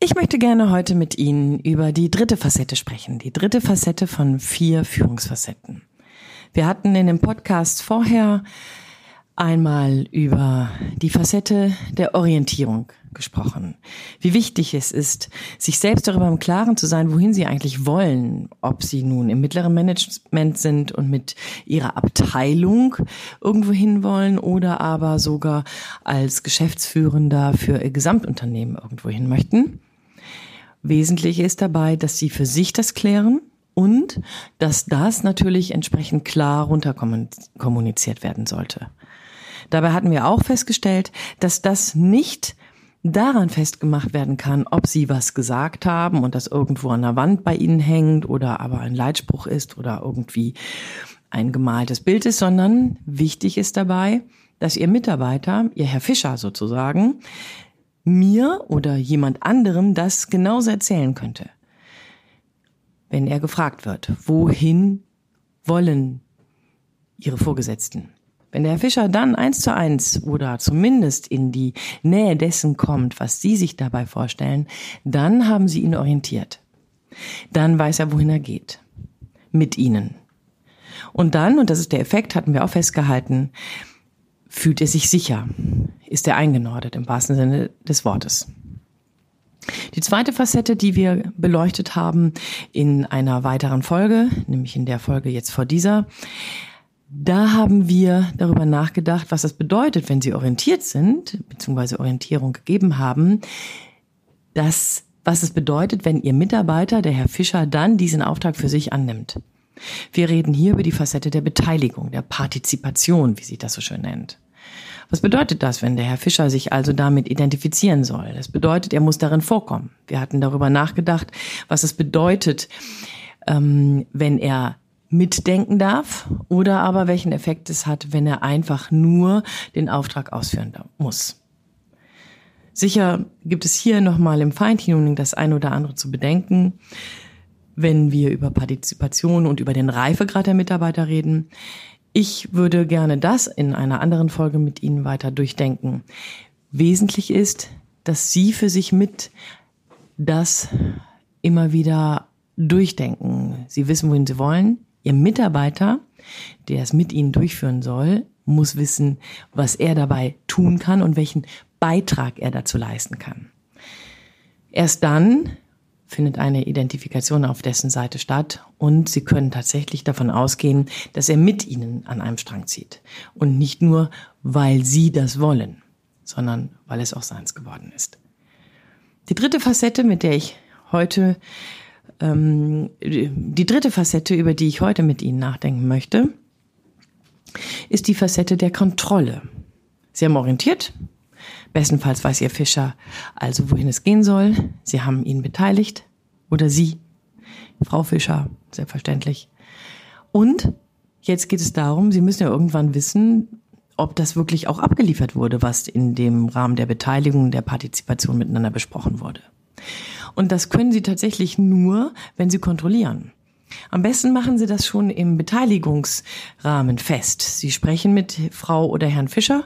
Ich möchte gerne heute mit Ihnen über die dritte Facette sprechen, die dritte Facette von vier Führungsfacetten. Wir hatten in dem Podcast vorher einmal über die Facette der Orientierung gesprochen. Wie wichtig es ist, sich selbst darüber im Klaren zu sein, wohin sie eigentlich wollen, ob sie nun im mittleren Management sind und mit ihrer Abteilung irgendwo hin wollen oder aber sogar als Geschäftsführender für ihr Gesamtunternehmen irgendwo hin möchten. Wesentlich ist dabei, dass sie für sich das klären und dass das natürlich entsprechend klar runterkommuniziert werden sollte. Dabei hatten wir auch festgestellt, dass das nicht daran festgemacht werden kann, ob sie was gesagt haben und das irgendwo an der Wand bei ihnen hängt oder aber ein Leitspruch ist oder irgendwie ein gemaltes Bild ist, sondern wichtig ist dabei, dass ihr Mitarbeiter, ihr Herr Fischer sozusagen, mir oder jemand anderem das genauso erzählen könnte. Wenn er gefragt wird, wohin wollen Ihre Vorgesetzten? Wenn der Herr Fischer dann eins zu eins oder zumindest in die Nähe dessen kommt, was Sie sich dabei vorstellen, dann haben Sie ihn orientiert. Dann weiß er, wohin er geht. Mit Ihnen. Und dann, und das ist der Effekt, hatten wir auch festgehalten, fühlt er sich sicher, ist er eingenordet im wahrsten Sinne des Wortes. Die zweite Facette, die wir beleuchtet haben in einer weiteren Folge, nämlich in der Folge jetzt vor dieser, da haben wir darüber nachgedacht, was das bedeutet, wenn Sie orientiert sind, beziehungsweise Orientierung gegeben haben, dass, was es bedeutet, wenn Ihr Mitarbeiter, der Herr Fischer, dann diesen Auftrag für sich annimmt. Wir reden hier über die Facette der Beteiligung, der Partizipation, wie sich das so schön nennt. Was bedeutet das, wenn der Herr Fischer sich also damit identifizieren soll? Das bedeutet, er muss darin vorkommen. Wir hatten darüber nachgedacht, was es bedeutet, ähm, wenn er mitdenken darf oder aber welchen Effekt es hat, wenn er einfach nur den Auftrag ausführen muss. Sicher gibt es hier nochmal im Feintuning das ein oder andere zu bedenken, wenn wir über Partizipation und über den Reifegrad der Mitarbeiter reden. Ich würde gerne das in einer anderen Folge mit Ihnen weiter durchdenken. Wesentlich ist, dass Sie für sich mit das immer wieder durchdenken. Sie wissen, wohin Sie wollen. Ihr Mitarbeiter, der es mit Ihnen durchführen soll, muss wissen, was er dabei tun kann und welchen Beitrag er dazu leisten kann. Erst dann findet eine Identifikation auf dessen Seite statt und Sie können tatsächlich davon ausgehen, dass er mit Ihnen an einem Strang zieht. Und nicht nur, weil Sie das wollen, sondern weil es auch seins geworden ist. Die dritte Facette, mit der ich heute, ähm, die dritte Facette, über die ich heute mit Ihnen nachdenken möchte, ist die Facette der Kontrolle. Sie haben orientiert, Bestenfalls weiß Ihr Fischer also, wohin es gehen soll. Sie haben ihn beteiligt oder Sie, Frau Fischer, selbstverständlich. Und jetzt geht es darum, Sie müssen ja irgendwann wissen, ob das wirklich auch abgeliefert wurde, was in dem Rahmen der Beteiligung, der Partizipation miteinander besprochen wurde. Und das können Sie tatsächlich nur, wenn Sie kontrollieren. Am besten machen Sie das schon im Beteiligungsrahmen fest. Sie sprechen mit Frau oder Herrn Fischer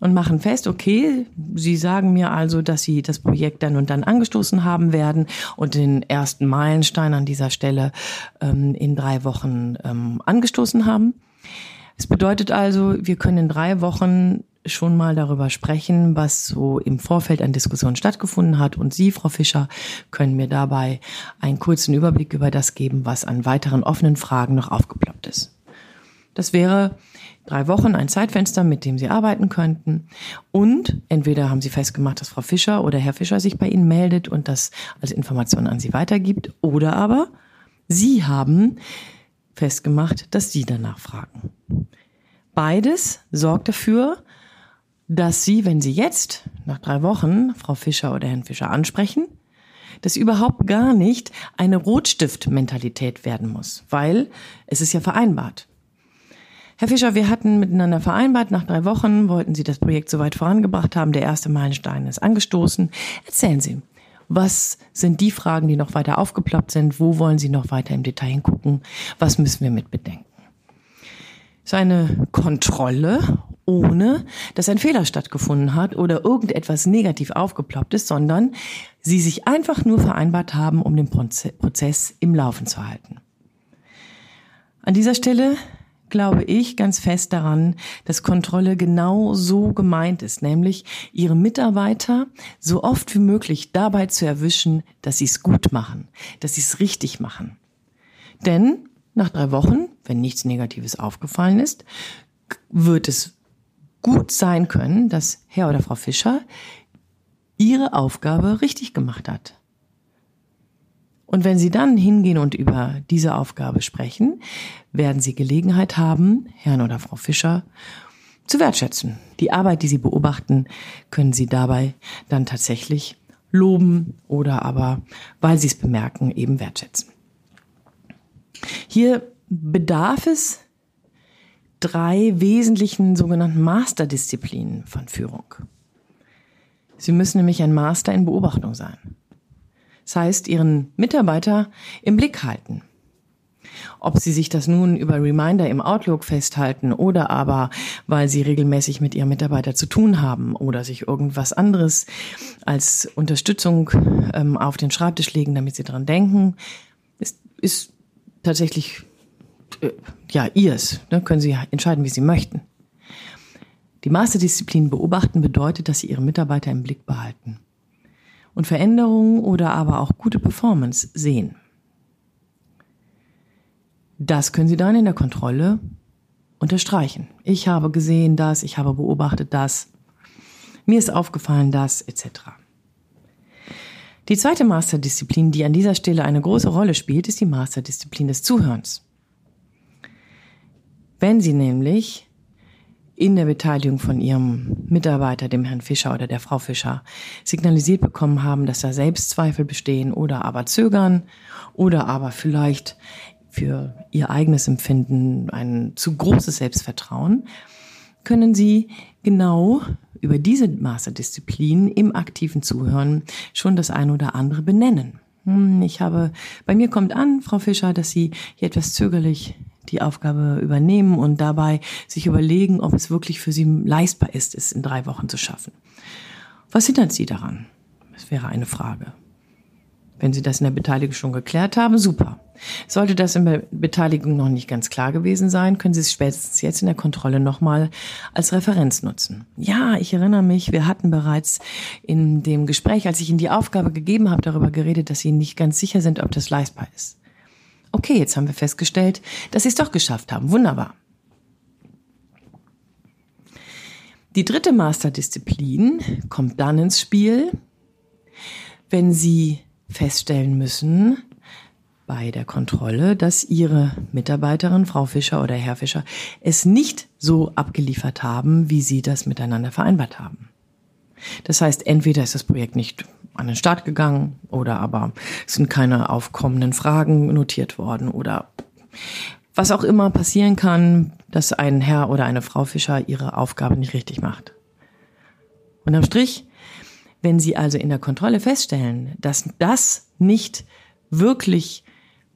und machen fest, okay, Sie sagen mir also, dass Sie das Projekt dann und dann angestoßen haben werden und den ersten Meilenstein an dieser Stelle ähm, in drei Wochen ähm, angestoßen haben. Es bedeutet also, wir können in drei Wochen schon mal darüber sprechen, was so im Vorfeld an Diskussionen stattgefunden hat. Und Sie, Frau Fischer, können mir dabei einen kurzen Überblick über das geben, was an weiteren offenen Fragen noch aufgeploppt ist. Das wäre drei Wochen ein Zeitfenster, mit dem Sie arbeiten könnten. Und entweder haben Sie festgemacht, dass Frau Fischer oder Herr Fischer sich bei Ihnen meldet und das als Information an Sie weitergibt. Oder aber Sie haben festgemacht, dass Sie danach fragen. Beides sorgt dafür, dass Sie, wenn Sie jetzt nach drei Wochen Frau Fischer oder Herrn Fischer ansprechen, dass überhaupt gar nicht eine Rotstift-Mentalität werden muss, weil es ist ja vereinbart. Herr Fischer, wir hatten miteinander vereinbart, nach drei Wochen wollten Sie das Projekt so weit vorangebracht haben, der erste Meilenstein ist angestoßen. Erzählen Sie, was sind die Fragen, die noch weiter aufgeploppt sind? Wo wollen Sie noch weiter im Detail hingucken? Was müssen wir mit bedenken? Seine Kontrolle, ohne dass ein Fehler stattgefunden hat oder irgendetwas negativ aufgeploppt ist, sondern Sie sich einfach nur vereinbart haben, um den Prozess im Laufen zu halten. An dieser Stelle glaube ich ganz fest daran, dass Kontrolle genau so gemeint ist, nämlich ihre Mitarbeiter so oft wie möglich dabei zu erwischen, dass sie es gut machen, dass sie es richtig machen. Denn nach drei Wochen, wenn nichts Negatives aufgefallen ist, wird es gut sein können, dass Herr oder Frau Fischer ihre Aufgabe richtig gemacht hat. Und wenn Sie dann hingehen und über diese Aufgabe sprechen, werden Sie Gelegenheit haben, Herrn oder Frau Fischer zu wertschätzen. Die Arbeit, die Sie beobachten, können Sie dabei dann tatsächlich loben oder aber, weil Sie es bemerken, eben wertschätzen. Hier bedarf es drei wesentlichen sogenannten Masterdisziplinen von Führung. Sie müssen nämlich ein Master in Beobachtung sein. Das heißt, ihren Mitarbeiter im Blick halten. Ob sie sich das nun über Reminder im Outlook festhalten oder aber, weil sie regelmäßig mit ihrem Mitarbeiter zu tun haben oder sich irgendwas anderes als Unterstützung ähm, auf den Schreibtisch legen, damit sie dran denken, ist, ist tatsächlich äh, ja ihrs. Ne? Können sie entscheiden, wie sie möchten. Die Masterdisziplin beobachten bedeutet, dass sie ihre Mitarbeiter im Blick behalten und Veränderungen oder aber auch gute Performance sehen. Das können Sie dann in der Kontrolle unterstreichen. Ich habe gesehen das, ich habe beobachtet das, mir ist aufgefallen das, etc. Die zweite Masterdisziplin, die an dieser Stelle eine große Rolle spielt, ist die Masterdisziplin des Zuhörens. Wenn Sie nämlich in der Beteiligung von ihrem Mitarbeiter, dem Herrn Fischer oder der Frau Fischer, signalisiert bekommen haben, dass da Selbstzweifel bestehen oder aber zögern oder aber vielleicht für ihr eigenes Empfinden ein zu großes Selbstvertrauen, können sie genau über diese Masterdisziplin im aktiven Zuhören schon das eine oder andere benennen. Hm, ich habe, bei mir kommt an, Frau Fischer, dass Sie hier etwas zögerlich die Aufgabe übernehmen und dabei sich überlegen, ob es wirklich für sie leistbar ist, es in drei Wochen zu schaffen. Was hindert sie daran? Das wäre eine Frage. Wenn Sie das in der Beteiligung schon geklärt haben, super. Sollte das in der Beteiligung noch nicht ganz klar gewesen sein, können Sie es spätestens jetzt in der Kontrolle nochmal als Referenz nutzen. Ja, ich erinnere mich, wir hatten bereits in dem Gespräch, als ich Ihnen die Aufgabe gegeben habe, darüber geredet, dass Sie nicht ganz sicher sind, ob das leistbar ist. Okay, jetzt haben wir festgestellt, dass sie es doch geschafft haben. Wunderbar. Die dritte Masterdisziplin kommt dann ins Spiel, wenn Sie feststellen müssen bei der Kontrolle, dass Ihre Mitarbeiterin, Frau Fischer oder Herr Fischer, es nicht so abgeliefert haben, wie Sie das miteinander vereinbart haben. Das heißt, entweder ist das Projekt nicht an den Start gegangen oder aber es sind keine aufkommenden Fragen notiert worden oder was auch immer passieren kann, dass ein Herr oder eine Frau Fischer ihre Aufgabe nicht richtig macht. Unterm Strich, wenn Sie also in der Kontrolle feststellen, dass das nicht wirklich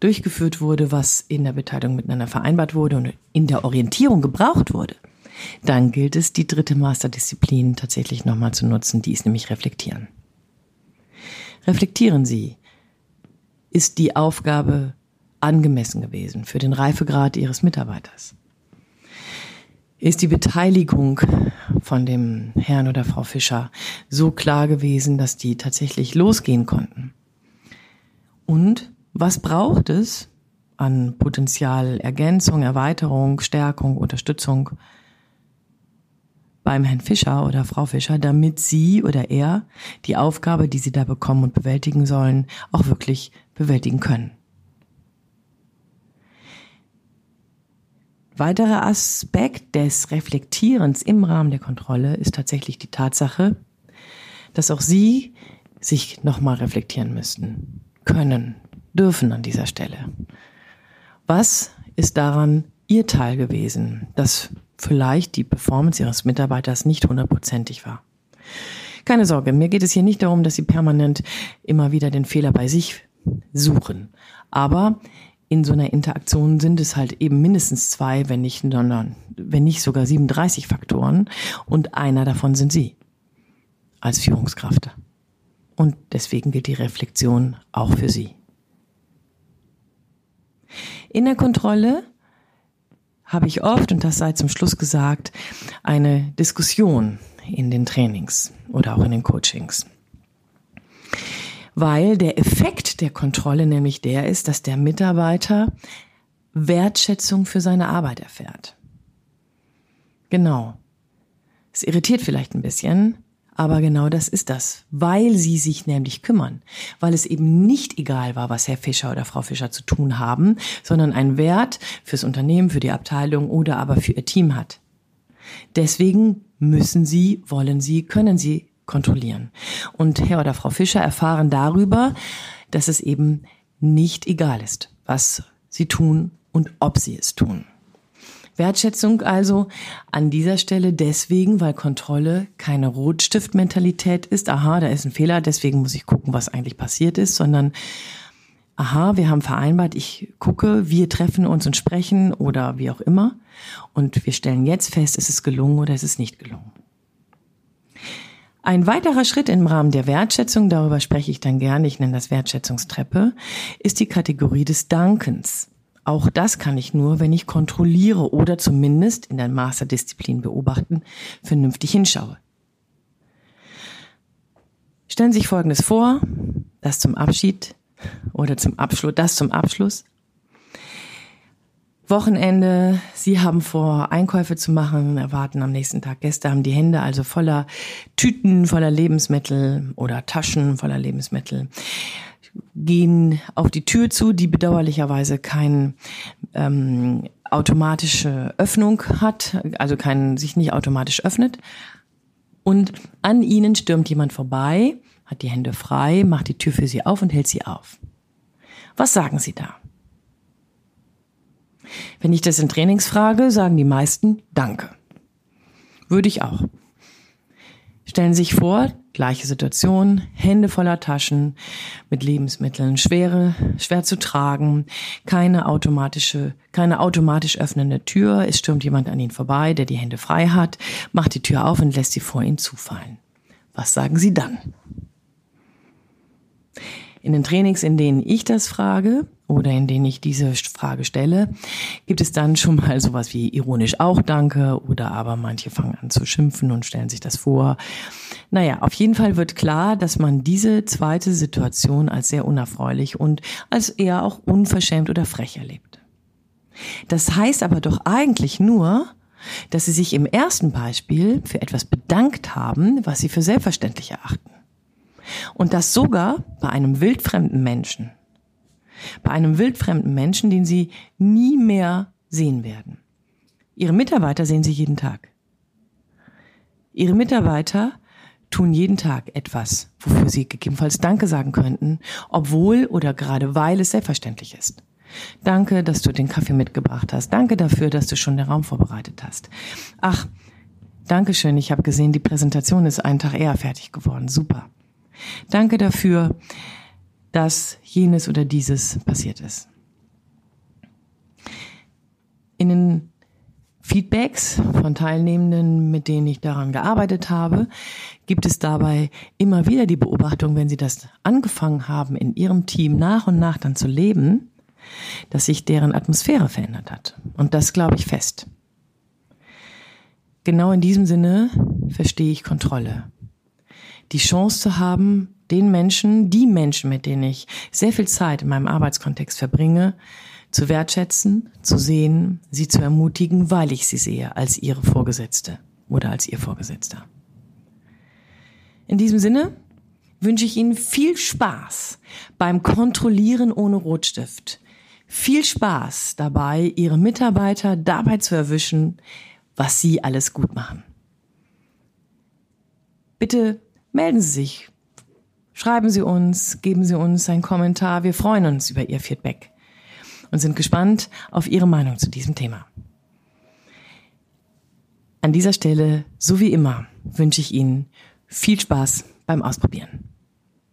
durchgeführt wurde, was in der Beteiligung miteinander vereinbart wurde und in der Orientierung gebraucht wurde, dann gilt es, die dritte Masterdisziplin tatsächlich nochmal zu nutzen, die ist nämlich reflektieren. Reflektieren Sie. Ist die Aufgabe angemessen gewesen für den Reifegrad Ihres Mitarbeiters? Ist die Beteiligung von dem Herrn oder Frau Fischer so klar gewesen, dass die tatsächlich losgehen konnten? Und was braucht es an Potenzial, Ergänzung, Erweiterung, Stärkung, Unterstützung, beim Herrn Fischer oder Frau Fischer, damit sie oder er die Aufgabe, die sie da bekommen und bewältigen sollen, auch wirklich bewältigen können. Weiterer Aspekt des Reflektierens im Rahmen der Kontrolle ist tatsächlich die Tatsache, dass auch Sie sich nochmal reflektieren müssten, können, dürfen an dieser Stelle. Was ist daran Ihr Teil gewesen, dass vielleicht die Performance Ihres Mitarbeiters nicht hundertprozentig war? Keine Sorge, mir geht es hier nicht darum, dass Sie permanent immer wieder den Fehler bei sich suchen. Aber in so einer Interaktion sind es halt eben mindestens zwei, wenn nicht, wenn nicht sogar 37 Faktoren und einer davon sind Sie als Führungskraft. Und deswegen gilt die Reflexion auch für Sie. In der Kontrolle habe ich oft, und das sei zum Schluss gesagt, eine Diskussion in den Trainings oder auch in den Coachings. Weil der Effekt der Kontrolle nämlich der ist, dass der Mitarbeiter Wertschätzung für seine Arbeit erfährt. Genau. Es irritiert vielleicht ein bisschen, aber genau das ist das, weil sie sich nämlich kümmern, weil es eben nicht egal war, was Herr Fischer oder Frau Fischer zu tun haben, sondern einen Wert fürs Unternehmen, für die Abteilung oder aber für ihr Team hat. Deswegen müssen sie, wollen sie, können sie kontrollieren. Und Herr oder Frau Fischer erfahren darüber, dass es eben nicht egal ist, was sie tun und ob sie es tun. Wertschätzung also an dieser Stelle deswegen, weil Kontrolle keine Rotstiftmentalität ist. Aha, da ist ein Fehler, deswegen muss ich gucken, was eigentlich passiert ist, sondern aha, wir haben vereinbart, ich gucke, wir treffen uns und sprechen oder wie auch immer. Und wir stellen jetzt fest, ist es gelungen oder ist es nicht gelungen. Ein weiterer Schritt im Rahmen der Wertschätzung, darüber spreche ich dann gerne, ich nenne das Wertschätzungstreppe, ist die Kategorie des Dankens. Auch das kann ich nur, wenn ich kontrolliere oder zumindest in der Masterdisziplin beobachten, vernünftig hinschaue. Stellen Sie sich Folgendes vor, das zum Abschied oder zum Abschluss, das zum Abschluss. Wochenende, Sie haben vor, Einkäufe zu machen, erwarten am nächsten Tag Gäste, haben die Hände also voller Tüten, voller Lebensmittel oder Taschen voller Lebensmittel gehen auf die Tür zu, die bedauerlicherweise keine ähm, automatische Öffnung hat, also kein, sich nicht automatisch öffnet. Und an ihnen stürmt jemand vorbei, hat die Hände frei, macht die Tür für sie auf und hält sie auf. Was sagen Sie da? Wenn ich das in Trainings frage, sagen die meisten Danke. Würde ich auch. Stellen Sie sich vor, gleiche Situation, Hände voller Taschen mit Lebensmitteln, schwere, schwer zu tragen, keine automatische, keine automatisch öffnende Tür, es stürmt jemand an Ihnen vorbei, der die Hände frei hat, macht die Tür auf und lässt sie vor Ihnen zufallen. Was sagen Sie dann? In den Trainings, in denen ich das frage oder in denen ich diese Frage stelle, gibt es dann schon mal sowas wie ironisch auch Danke oder aber manche fangen an zu schimpfen und stellen sich das vor. Naja, auf jeden Fall wird klar, dass man diese zweite Situation als sehr unerfreulich und als eher auch unverschämt oder frech erlebt. Das heißt aber doch eigentlich nur, dass sie sich im ersten Beispiel für etwas bedankt haben, was sie für selbstverständlich erachten. Und das sogar bei einem wildfremden Menschen. Bei einem wildfremden Menschen, den sie nie mehr sehen werden. Ihre Mitarbeiter sehen sie jeden Tag. Ihre Mitarbeiter tun jeden Tag etwas, wofür sie gegebenenfalls Danke sagen könnten, obwohl oder gerade weil es selbstverständlich ist. Danke, dass du den Kaffee mitgebracht hast. Danke dafür, dass du schon den Raum vorbereitet hast. Ach, Dankeschön, ich habe gesehen, die Präsentation ist einen Tag eher fertig geworden. Super. Danke dafür, dass jenes oder dieses passiert ist. In den Feedbacks von Teilnehmenden, mit denen ich daran gearbeitet habe, gibt es dabei immer wieder die Beobachtung, wenn sie das angefangen haben, in ihrem Team nach und nach dann zu leben, dass sich deren Atmosphäre verändert hat. Und das glaube ich fest. Genau in diesem Sinne verstehe ich Kontrolle die Chance zu haben, den Menschen, die Menschen, mit denen ich sehr viel Zeit in meinem Arbeitskontext verbringe, zu wertschätzen, zu sehen, sie zu ermutigen, weil ich sie sehe als ihre Vorgesetzte oder als ihr Vorgesetzter. In diesem Sinne wünsche ich Ihnen viel Spaß beim Kontrollieren ohne Rotstift. Viel Spaß dabei, Ihre Mitarbeiter dabei zu erwischen, was Sie alles gut machen. Bitte melden Sie sich Schreiben Sie uns, geben Sie uns einen Kommentar. Wir freuen uns über Ihr Feedback und sind gespannt auf Ihre Meinung zu diesem Thema. An dieser Stelle, so wie immer, wünsche ich Ihnen viel Spaß beim Ausprobieren.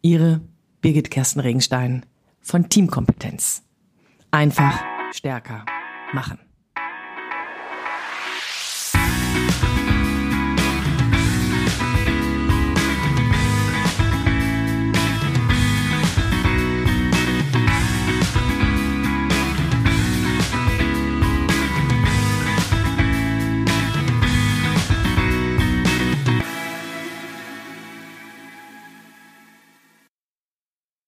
Ihre Birgit Kersten Regenstein von Teamkompetenz. Einfach stärker machen.